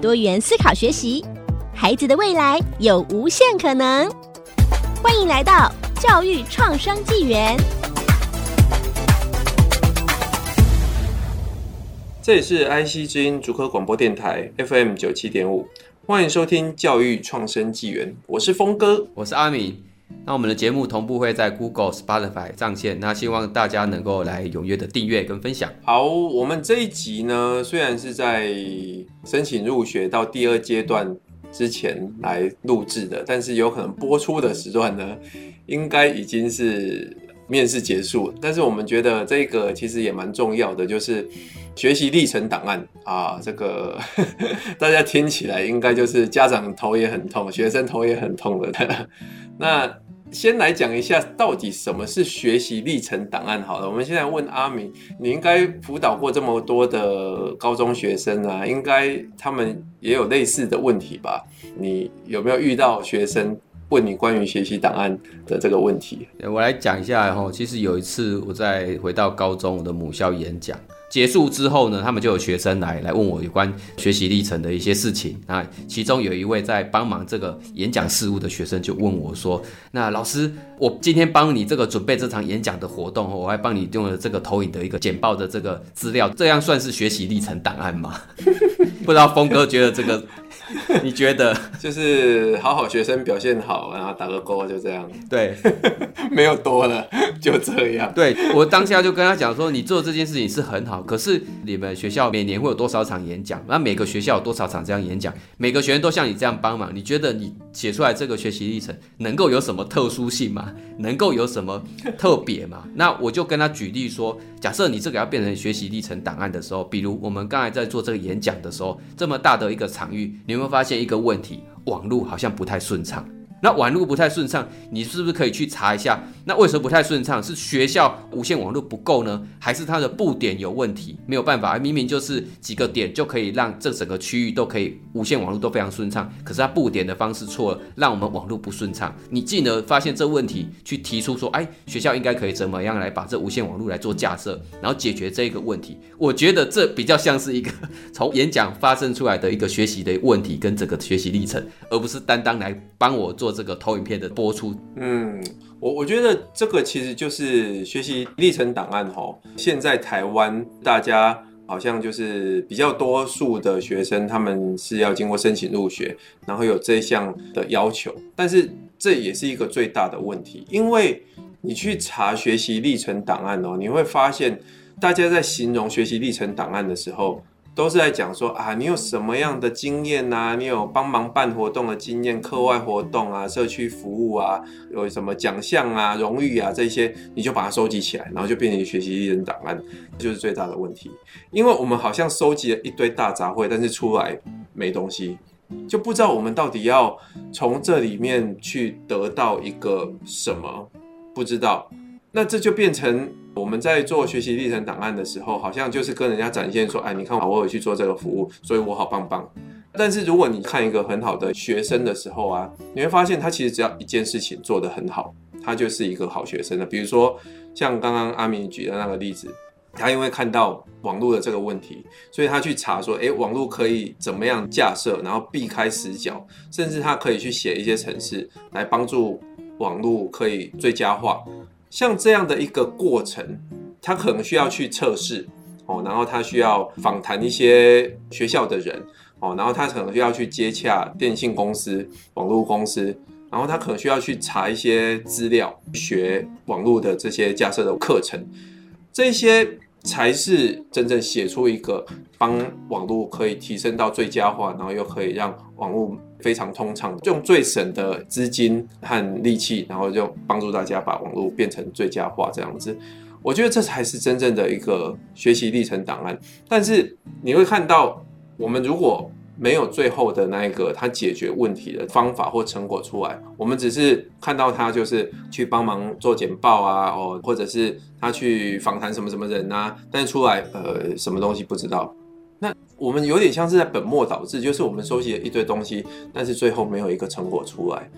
多元思考学习，孩子的未来有无限可能。欢迎来到教育创生纪元。这里是 IC 之音竹科广播电台 FM 九七点五，欢迎收听教育创生纪元。我是峰哥，我是阿明。那我们的节目同步会在 Google、Spotify 上线，那希望大家能够来踊跃的订阅跟分享。好，我们这一集呢，虽然是在申请入学到第二阶段之前来录制的，但是有可能播出的时段呢，应该已经是面试结束。但是我们觉得这个其实也蛮重要的，就是学习历程档案啊，这个 大家听起来应该就是家长头也很痛，学生头也很痛的。那先来讲一下，到底什么是学习历程档案？好了，我们现在问阿明，你应该辅导过这么多的高中学生啊，应该他们也有类似的问题吧？你有没有遇到学生问你关于学习档案的这个问题？我来讲一下哈，其实有一次我在回到高中我的母校演讲。结束之后呢，他们就有学生来来问我有关学习历程的一些事情。那其中有一位在帮忙这个演讲事务的学生就问我说：“那老师，我今天帮你这个准备这场演讲的活动，我还帮你用了这个投影的一个简报的这个资料，这样算是学习历程档案吗？” 不知道峰哥觉得这个。你觉得就是好好学生表现好，然后打个勾，就这样。对，没有多了，就这样。对，我当下就跟他讲说，你做这件事情是很好，可是你们学校每年会有多少场演讲？那每个学校有多少场这样演讲？每个学生都像你这样帮忙，你觉得你写出来这个学习历程能够有什么特殊性吗？能够有什么特别吗？那我就跟他举例说，假设你这个要变成学习历程档案的时候，比如我们刚才在做这个演讲的时候，这么大的一个场域，你。有没有发现一个问题？网络好像不太顺畅。那网络不太顺畅，你是不是可以去查一下？那为什么不太顺畅？是学校无线网络不够呢，还是它的布点有问题？没有办法，明明就是几个点就可以让这整个区域都可以无线网络都非常顺畅，可是它布点的方式错了，让我们网络不顺畅。你进而发现这问题，去提出说，哎，学校应该可以怎么样来把这无线网络来做架设，然后解决这一个问题。我觉得这比较像是一个从演讲发生出来的一个学习的问题跟整个学习历程，而不是单单来帮我做。这个投影片的播出，嗯，我我觉得这个其实就是学习历程档案哈。现在台湾大家好像就是比较多数的学生，他们是要经过申请入学，然后有这项的要求。但是这也是一个最大的问题，因为你去查学习历程档案哦，你会发现大家在形容学习历程档案的时候。都是在讲说啊，你有什么样的经验啊？你有帮忙办活动的经验、课外活动啊、社区服务啊，有什么奖项啊、荣誉啊这些，你就把它收集起来，然后就变成学习历程档案，就是最大的问题。因为我们好像收集了一堆大杂烩，但是出来没东西，就不知道我们到底要从这里面去得到一个什么，不知道。那这就变成我们在做学习历程档案的时候，好像就是跟人家展现说，哎，你看我有去做这个服务，所以我好棒棒。但是如果你看一个很好的学生的时候啊，你会发现他其实只要一件事情做得很好，他就是一个好学生了。比如说像刚刚阿明举的那个例子，他因为看到网络的这个问题，所以他去查说，哎，网络可以怎么样架设，然后避开死角，甚至他可以去写一些程式来帮助网络可以最佳化。像这样的一个过程，他可能需要去测试哦，然后他需要访谈一些学校的人哦，然后他可能需要去接洽电信公司、网络公司，然后他可能需要去查一些资料，学网络的这些架设的课程，这些才是真正写出一个帮网络可以提升到最佳化，然后又可以让网络。非常通畅，用最省的资金和力气，然后就帮助大家把网络变成最佳化这样子。我觉得这才是真正的一个学习历程档案。但是你会看到，我们如果没有最后的那一个他解决问题的方法或成果出来，我们只是看到他就是去帮忙做简报啊，哦，或者是他去访谈什么什么人啊，但是出来呃什么东西不知道。那我们有点像是在本末倒置，就是我们收集了一堆东西，但是最后没有一个成果出来。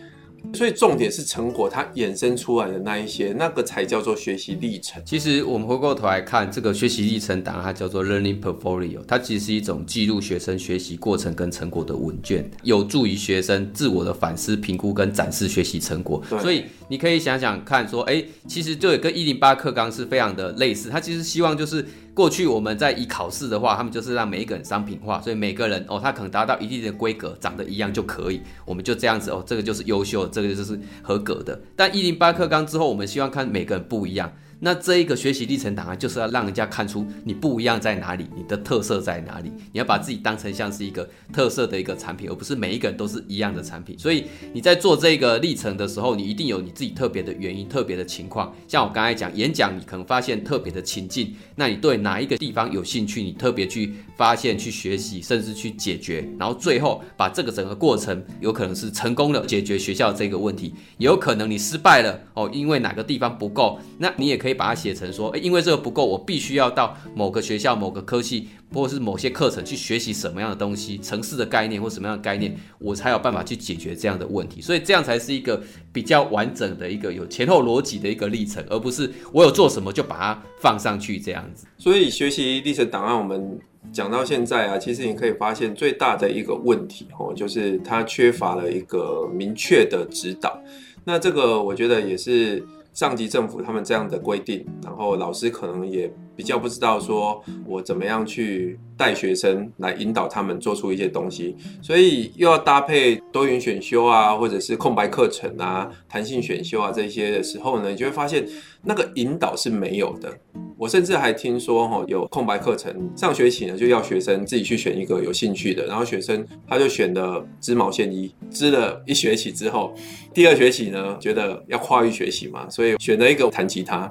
所以重点是成果，它衍生出来的那一些，那个才叫做学习历程。其实我们回过头来看，这个学习历程档案，它叫做 Learning Portfolio，它其实是一种记录学生学习过程跟成果的问卷，有助于学生自我的反思、评估跟展示学习成果。所以你可以想想看，说，哎，其实就跟一零八课纲是非常的类似，它其实希望就是。过去我们在以考试的话，他们就是让每一个人商品化，所以每个人哦，他可能达到一定的规格，长得一样就可以，我们就这样子哦，这个就是优秀，这个就是合格的。但一零八课纲之后，我们希望看每个人不一样。那这一个学习历程档案就是要让人家看出你不一样在哪里，你的特色在哪里。你要把自己当成像是一个特色的一个产品，而不是每一个人都是一样的产品。所以你在做这个历程的时候，你一定有你自己特别的原因、特别的情况。像我刚才讲演讲，你可能发现特别的情境，那你对哪一个地方有兴趣，你特别去发现、去学习，甚至去解决，然后最后把这个整个过程有可能是成功的解决学校这个问题，也有可能你失败了哦，因为哪个地方不够，那你也可以。可以把它写成说，诶因为这个不够，我必须要到某个学校、某个科系，或者是某些课程去学习什么样的东西，城市的概念或什么样的概念，我才有办法去解决这样的问题。所以这样才是一个比较完整的一个有前后逻辑的一个历程，而不是我有做什么就把它放上去这样子。所以学习历程档案，我们讲到现在啊，其实你可以发现最大的一个问题哦，就是它缺乏了一个明确的指导。那这个我觉得也是。上级政府他们这样的规定，然后老师可能也比较不知道说我怎么样去带学生来引导他们做出一些东西，所以又要搭配多元选修啊，或者是空白课程啊、弹性选修啊这些的时候呢，你就会发现那个引导是没有的。我甚至还听说哈，有空白课程，上学期呢就要学生自己去选一个有兴趣的，然后学生他就选了织毛线衣，织了一学期之后，第二学期呢觉得要跨域学习嘛，所以选了一个弹吉他。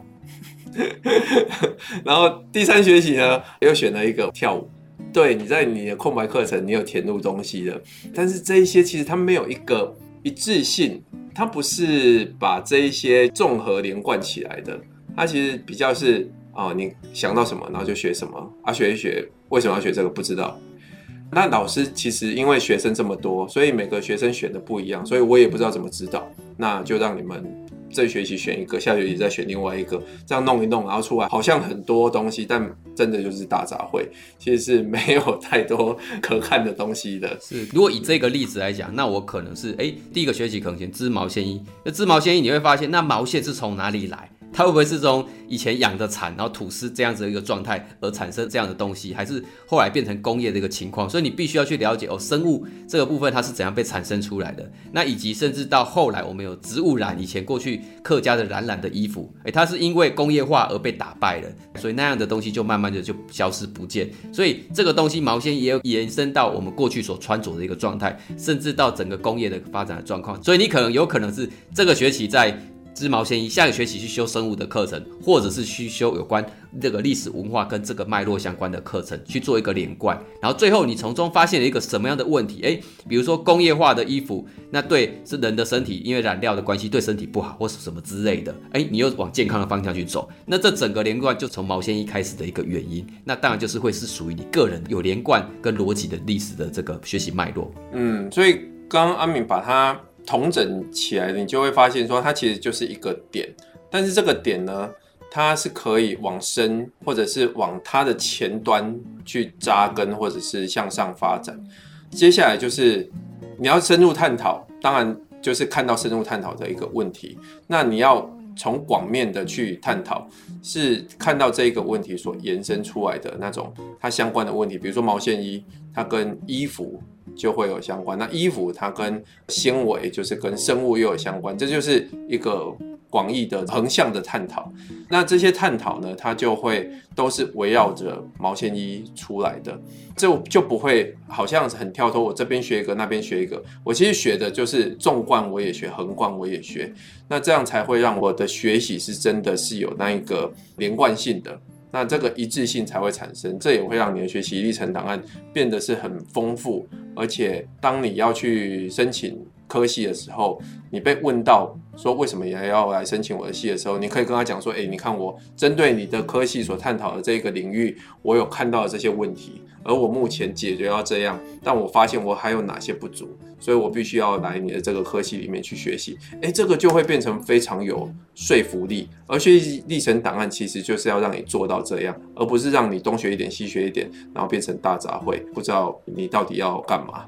然后第三学期呢，又选了一个跳舞。对，你在你的空白课程，你有填入东西的，但是这一些其实它没有一个一致性，它不是把这一些综合连贯起来的，它其实比较是啊、你想到什么，然后就学什么啊，学一学，为什么要学这个不知道。那老师其实因为学生这么多，所以每个学生选的不一样，所以我也不知道怎么指导，那就让你们。这学期选一个，下学期再选另外一个，这样弄一弄，然后出来好像很多东西，但真的就是大杂烩，其实是没有太多可看的东西的。是，如果以这个例子来讲，那我可能是，哎，第一个学期可能先织毛线衣，那织毛线衣你会发现，那毛线是从哪里来？它会不会是从以前养的蚕，然后吐丝这样子的一个状态而产生这样的东西，还是后来变成工业的一个情况？所以你必须要去了解哦，生物这个部分它是怎样被产生出来的。那以及甚至到后来我们有植物染，以前过去客家的染染的衣服，诶，它是因为工业化而被打败了，所以那样的东西就慢慢的就消失不见。所以这个东西毛线也有延伸到我们过去所穿着的一个状态，甚至到整个工业的发展的状况。所以你可能有可能是这个学期在。织毛线衣，下个学期去修生物的课程，或者是去修有关这个历史文化跟这个脉络相关的课程，去做一个连贯。然后最后你从中发现了一个什么样的问题？诶，比如说工业化的衣服，那对是人的身体，因为染料的关系对身体不好，或是什么之类的。诶，你又往健康的方向去走，那这整个连贯就从毛线衣开始的一个原因，那当然就是会是属于你个人有连贯跟逻辑的历史的这个学习脉络。嗯，所以刚刚阿敏把它。统整起来，你就会发现说，它其实就是一个点，但是这个点呢，它是可以往深，或者是往它的前端去扎根，或者是向上发展。接下来就是你要深入探讨，当然就是看到深入探讨的一个问题。那你要从广面的去探讨，是看到这个问题所延伸出来的那种它相关的问题，比如说毛线衣，它跟衣服。就会有相关。那衣服它跟纤维，就是跟生物又有相关，这就是一个广义的横向的探讨。那这些探讨呢，它就会都是围绕着毛线衣出来的，就就不会好像很跳脱。我这边学一个，那边学一个。我其实学的就是纵贯我也学，横贯我也学。那这样才会让我的学习是真的是有那一个连贯性的。那这个一致性才会产生，这也会让你的学习历程档案变得是很丰富，而且当你要去申请科系的时候，你被问到说为什么也要来申请我的系的时候，你可以跟他讲说，诶，你看我针对你的科系所探讨的这个领域，我有看到的这些问题，而我目前解决到这样，但我发现我还有哪些不足，所以我必须要来你的这个科系里面去学习，诶，这个就会变成非常有说服力。而学习历程档案其实就是要让你做到这样，而不是让你东学一点西学一点，然后变成大杂烩，不知道你到底要干嘛。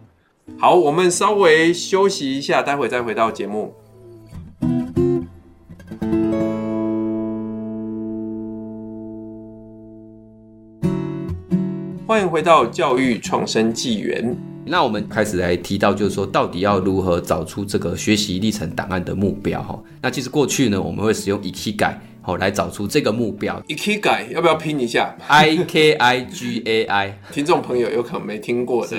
好，我们稍微休息一下，待会再回到节目。欢迎回到教育创生纪元。那我们开始来提到，就是说，到底要如何找出这个学习历程档案的目标？哈，那其实过去呢，我们会使用 Ikigai 好来找出这个目标。Ikigai 要不要拼一下？I K I G A I。听众朋友有可能没听过的。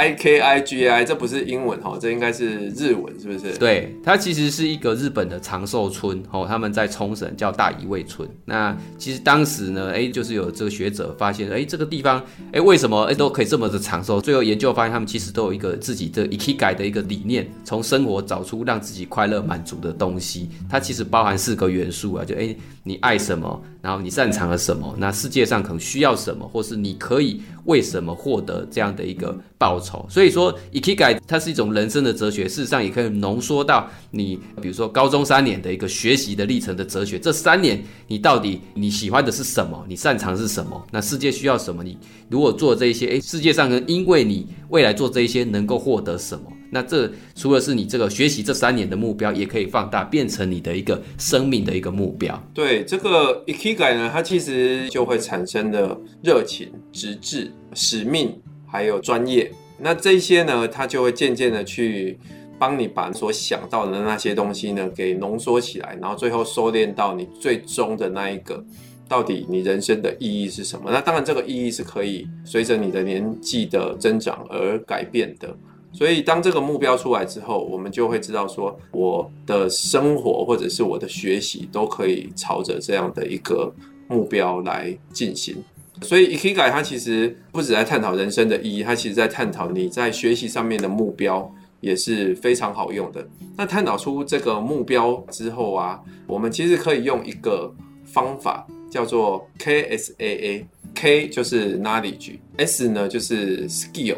I K I G I，这不是英文哈，这应该是日文，是不是？对，它其实是一个日本的长寿村哦，他们在冲绳叫大宜味村。那其实当时呢，哎，就是有这个学者发现，哎，这个地方，哎，为什么哎都可以这么的长寿？最后研究发现，他们其实都有一个自己的 Ikigai 的一个理念，从生活找出让自己快乐满足的东西。它其实包含四个元素啊，就哎，你爱什么，然后你擅长了什么，那世界上可能需要什么，或是你可以为什么获得这样的一个报酬。所以说，Ikigai 它是一种人生的哲学，事实上也可以浓缩到你，比如说高中三年的一个学习的历程的哲学。这三年你到底你喜欢的是什么？你擅长是什么？那世界需要什么？你如果做这一些，哎，世界上呢，因为你未来做这一些能够获得什么？那这除了是你这个学习这三年的目标，也可以放大变成你的一个生命的一个目标。对，这个 i k i g a 呢，它其实就会产生的热情、直至、使命，还有专业。那这些呢，它就会渐渐的去帮你把所想到的那些东西呢，给浓缩起来，然后最后收敛到你最终的那一个，到底你人生的意义是什么？那当然，这个意义是可以随着你的年纪的增长而改变的。所以，当这个目标出来之后，我们就会知道说，我的生活或者是我的学习都可以朝着这样的一个目标来进行。所以，Ikigai 它其实不止在探讨人生的意义，它其实在探讨你在学习上面的目标也是非常好用的。那探讨出这个目标之后啊，我们其实可以用一个方法叫做 KSAA，K 就是 knowledge，S 呢就是 skill，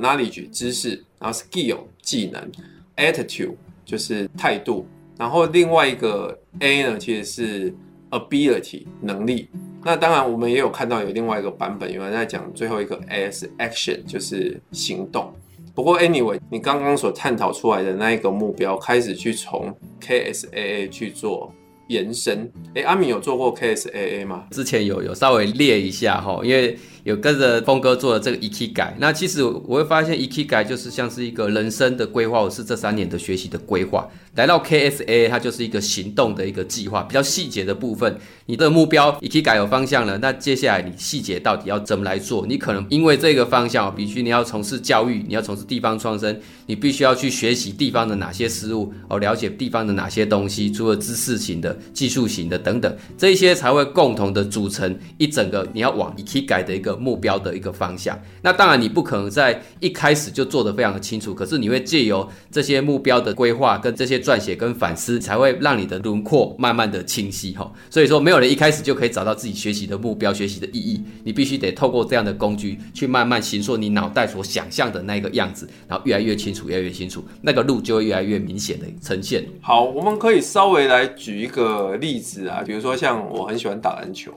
knowledge 知识，然后 skill 技能，attitude 就是态度，然后另外一个 A 呢其实是 ability 能力。那当然，我们也有看到有另外一个版本，有人在讲最后一个 as action 就是行动。不过 anyway，你刚刚所探讨出来的那一个目标，开始去从 KSAA 去做延伸。哎，阿米有做过 KSAA 吗？之前有有稍微列一下哈，因为。有跟着峰哥做的这个 Ikigai，那其实我会发现 Ikigai 就是像是一个人生的规划，或是这三年的学习的规划。来到 KSA，它就是一个行动的一个计划，比较细节的部分。你的目标 Ikigai 有方向了，那接下来你细节到底要怎么来做？你可能因为这个方向，必须你要从事教育，你要从事地方创生，你必须要去学习地方的哪些事物，哦，了解地方的哪些东西，除了知识型的、技术型的等等，这些才会共同的组成一整个你要往 Ikigai 的一个。目标的一个方向，那当然你不可能在一开始就做得非常的清楚，可是你会借由这些目标的规划、跟这些撰写、跟反思，才会让你的轮廓慢慢的清晰哈。所以说，没有人一开始就可以找到自己学习的目标、学习的意义，你必须得透过这样的工具去慢慢形塑你脑袋所想象的那个样子，然后越来越清楚、越来越清楚，那个路就会越来越明显的呈现。好，我们可以稍微来举一个例子啊，比如说像我很喜欢打篮球。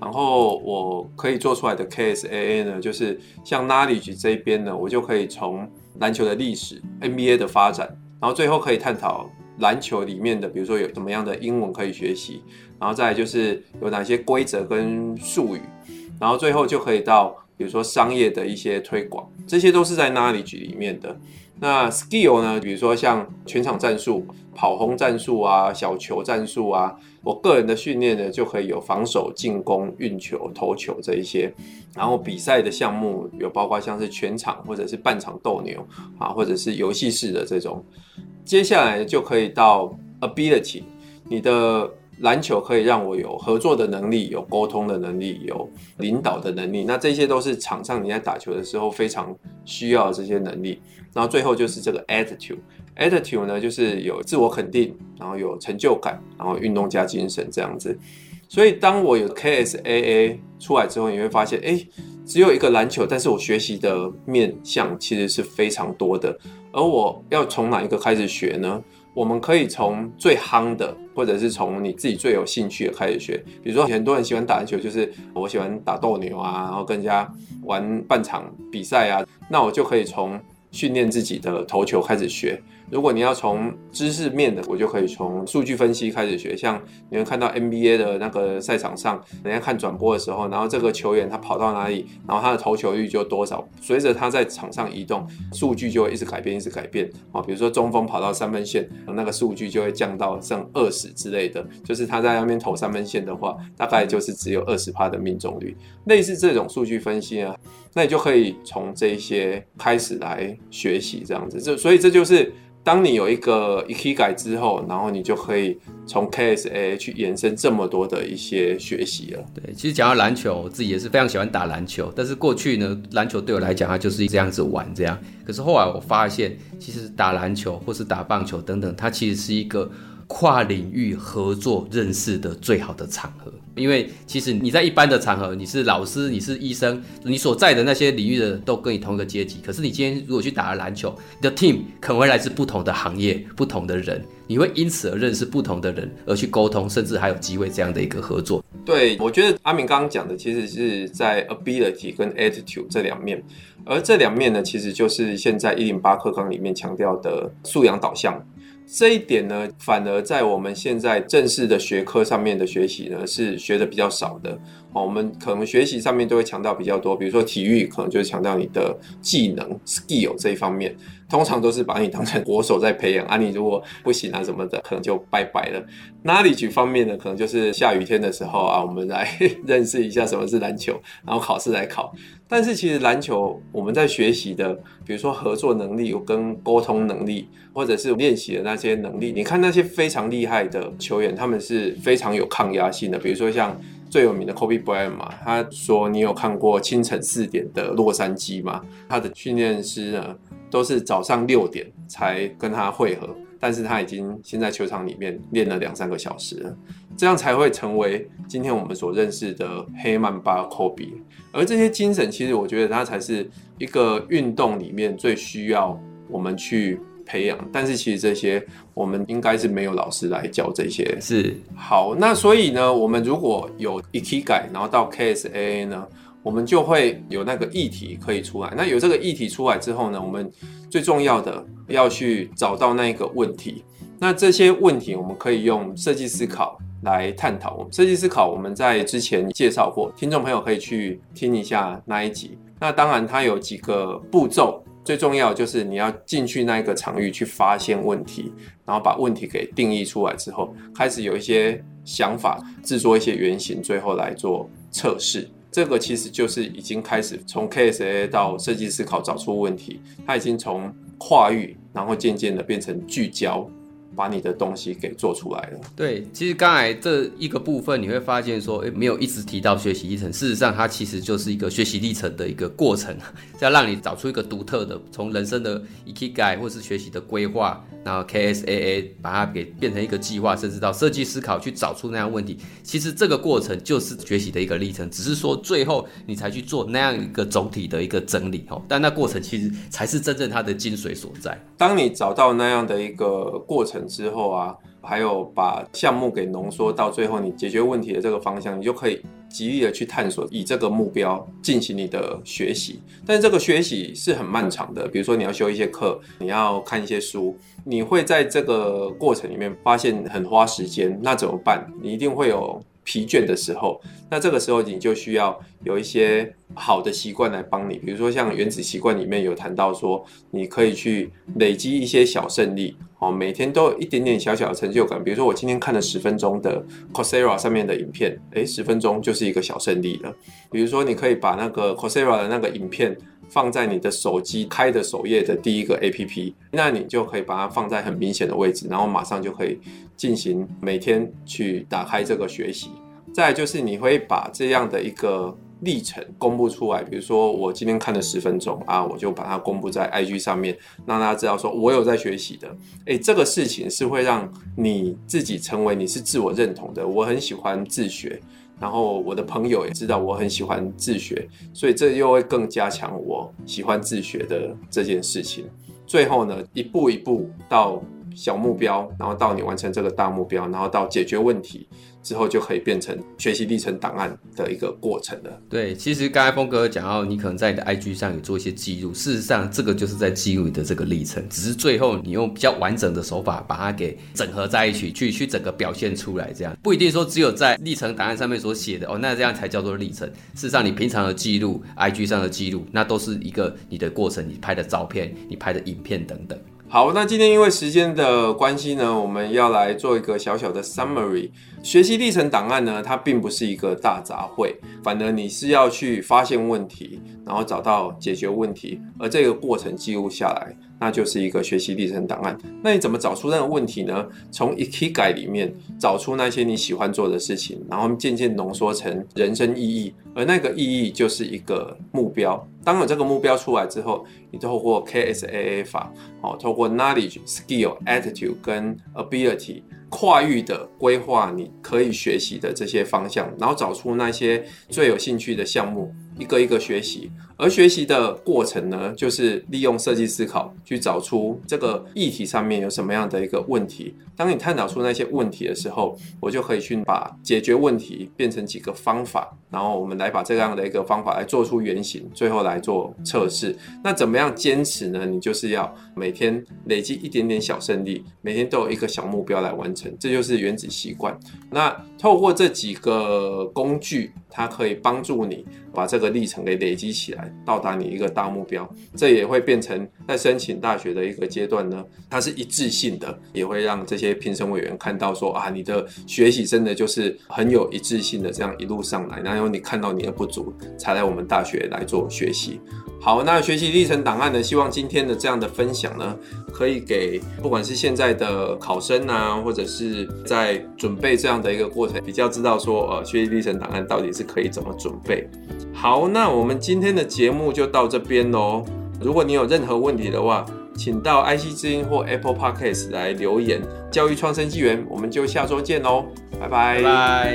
然后我可以做出来的 KSAA 呢，就是像 Knowledge 这边呢，我就可以从篮球的历史、NBA 的发展，然后最后可以探讨篮球里面的，比如说有怎么样的英文可以学习，然后再就是有哪些规则跟术语，然后最后就可以到比如说商业的一些推广，这些都是在 Knowledge 里面的。那 Skill 呢，比如说像全场战术、跑轰战术啊、小球战术啊。我个人的训练呢，就可以有防守、进攻、运球、投球这一些，然后比赛的项目有包括像是全场或者是半场斗牛啊，或者是游戏式的这种。接下来就可以到 ability，你的篮球可以让我有合作的能力，有沟通的能力，有领导的能力。那这些都是场上你在打球的时候非常需要的这些能力。然后最后就是这个 attitude，attitude 呢就是有自我肯定，然后有成就感，然后运动家精神这样子。所以当我有 KSAA 出来之后，你会发现，哎，只有一个篮球，但是我学习的面向其实是非常多的。而我要从哪一个开始学呢？我们可以从最夯的，或者是从你自己最有兴趣的开始学。比如说，很多人喜欢打篮球，就是我喜欢打斗牛啊，然后跟人家玩半场比赛啊，那我就可以从训练自己的投球开始学。如果你要从知识面的，我就可以从数据分析开始学。像你们看到 NBA 的那个赛场上，人家看转播的时候，然后这个球员他跑到哪里，然后他的投球率就多少。随着他在场上移动，数据就会一直改变，一直改变。啊，比如说中锋跑到三分线，那个数据就会降到剩二十之类的。就是他在那边投三分线的话，大概就是只有二十趴的命中率。类似这种数据分析啊，那你就可以从这些开始来学习这样子。这所以这就是。当你有一个 Ikigai 之后，然后你就可以从 KSAA 去延伸这么多的一些学习了。对，其实讲到篮球，我自己也是非常喜欢打篮球。但是过去呢，篮球对我来讲，它就是这样子玩这样。可是后来我发现，其实打篮球或是打棒球等等，它其实是一个跨领域合作认识的最好的场合。因为其实你在一般的场合，你是老师，你是医生，你所在的那些领域的都跟你同一个阶级。可是你今天如果去打了篮球，你的 team 可能会来自不同的行业、不同的人，你会因此而认识不同的人，而去沟通，甚至还有机会这样的一个合作。对，我觉得阿明刚刚讲的其实是在 ability 跟 attitude 这两面，而这两面呢，其实就是现在一零八课纲里面强调的素养导向。这一点呢，反而在我们现在正式的学科上面的学习呢，是学的比较少的。哦，我们可能学习上面都会强调比较多，比如说体育可能就是强调你的技能 skill 这一方面，通常都是把你当成国手在培养啊。你如果不行啊什么的，可能就拜拜了。Knowledge 方面呢，可能就是下雨天的时候啊，我们来 认识一下什么是篮球，然后考试来考。但是其实篮球我们在学习的，比如说合作能力跟沟通能力，或者是练习的那些能力，你看那些非常厉害的球员，他们是非常有抗压性的，比如说像。最有名的 Kobe Bryant 嘛，他说，你有看过清晨四点的洛杉矶吗？他的训练师呢，都是早上六点才跟他会合，但是他已经先在球场里面练了两三个小时了，这样才会成为今天我们所认识的黑曼巴 Kobe。而这些精神，其实我觉得他才是一个运动里面最需要我们去。培养，但是其实这些我们应该是没有老师来教这些。是。好，那所以呢，我们如果有 Ikigai，然后到 KSAA 呢，我们就会有那个议题可以出来。那有这个议题出来之后呢，我们最重要的要去找到那一个问题。那这些问题我们可以用设计思考来探讨。我们设计思考我们在之前介绍过，听众朋友可以去听一下那一集。那当然它有几个步骤。最重要就是你要进去那一个场域去发现问题，然后把问题给定义出来之后，开始有一些想法，制作一些原型，最后来做测试。这个其实就是已经开始从 KSA 到设计思考找出问题，它已经从跨域，然后渐渐的变成聚焦。把你的东西给做出来了。对，其实刚才这一个部分，你会发现说，诶，没有一直提到学习历程。事实上，它其实就是一个学习历程的一个过程，要让你找出一个独特的，从人生的 EKG 或是学习的规划，然后 KSAA 把它给变成一个计划，甚至到设计思考去找出那样问题。其实这个过程就是学习的一个历程，只是说最后你才去做那样一个总体的一个整理哦。但那过程其实才是真正它的精髓所在。当你找到那样的一个过程。之后啊，还有把项目给浓缩到最后，你解决问题的这个方向，你就可以极力的去探索，以这个目标进行你的学习。但是这个学习是很漫长的，比如说你要修一些课，你要看一些书，你会在这个过程里面发现很花时间，那怎么办？你一定会有疲倦的时候，那这个时候你就需要有一些好的习惯来帮你，比如说像原子习惯里面有谈到说，你可以去累积一些小胜利，哦，每天都有一点点小小的成就感。比如说我今天看了十分钟的 Coursera 上面的影片，诶，十分钟就是一个小胜利了。比如说你可以把那个 Coursera 的那个影片放在你的手机开的首页的第一个 APP，那你就可以把它放在很明显的位置，然后马上就可以进行每天去打开这个学习。再就是你会把这样的一个历程公布出来，比如说我今天看了十分钟啊，我就把它公布在 IG 上面，让大家知道说我有在学习的。诶，这个事情是会让你自己成为你是自我认同的。我很喜欢自学。然后我的朋友也知道我很喜欢自学，所以这又会更加强我喜欢自学的这件事情。最后呢，一步一步到小目标，然后到你完成这个大目标，然后到解决问题。之后就可以变成学习历程档案的一个过程了。对，其实刚才峰哥讲到，你可能在你的 IG 上有做一些记录，事实上这个就是在记录你的这个历程，只是最后你用比较完整的手法把它给整合在一起，去去整个表现出来。这样不一定说只有在历程档案上面所写的哦，那这样才叫做历程。事实上，你平常的记录，IG 上的记录，那都是一个你的过程，你拍的照片，你拍的影片等等。好，那今天因为时间的关系呢，我们要来做一个小小的 summary。学习历程档案呢，它并不是一个大杂烩，反而你是要去发现问题，然后找到解决问题，而这个过程记录下来，那就是一个学习历程档案。那你怎么找出那个问题呢？从 Ikigai 里面找出那些你喜欢做的事情，然后渐渐浓缩成人生意义，而那个意义就是一个目标。当有这个目标出来之后，你透过 KSAA 法，哦，透过 Knowledge、Skill、Attitude 跟 Ability。跨域的规划，你可以学习的这些方向，然后找出那些最有兴趣的项目，一个一个学习。而学习的过程呢，就是利用设计思考去找出这个议题上面有什么样的一个问题。当你探讨出那些问题的时候，我就可以去把解决问题变成几个方法，然后我们来把这样的一个方法来做出原型，最后来做测试。那怎么样坚持呢？你就是要每天累积一点点小胜利，每天都有一个小目标来完成，这就是原子习惯。那透过这几个工具，它可以帮助你把这个历程给累积起来。到达你一个大目标，这也会变成在申请大学的一个阶段呢，它是一致性的，也会让这些评审委员看到说啊，你的学习真的就是很有一致性的，这样一路上来，然后你看到你的不足，才来我们大学来做学习。好，那学习历程档案呢，希望今天的这样的分享呢，可以给不管是现在的考生啊，或者是在准备这样的一个过程，比较知道说呃，学习历程档案到底是可以怎么准备。好，那我们今天的节目就到这边喽。如果你有任何问题的话，请到 IC 之音或 Apple Podcast 来留言。教育创生纪元，我们就下周见喽，拜拜。拜拜。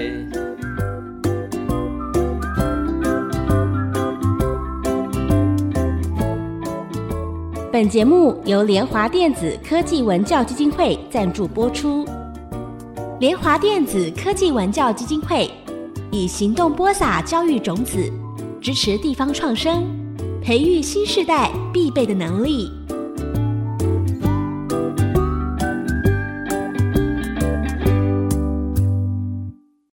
本节目由联华电子科技文教基金会赞助播出。联华电子科技文教基金会以行动播撒教育种子。支持地方创生，培育新时代必备的能力。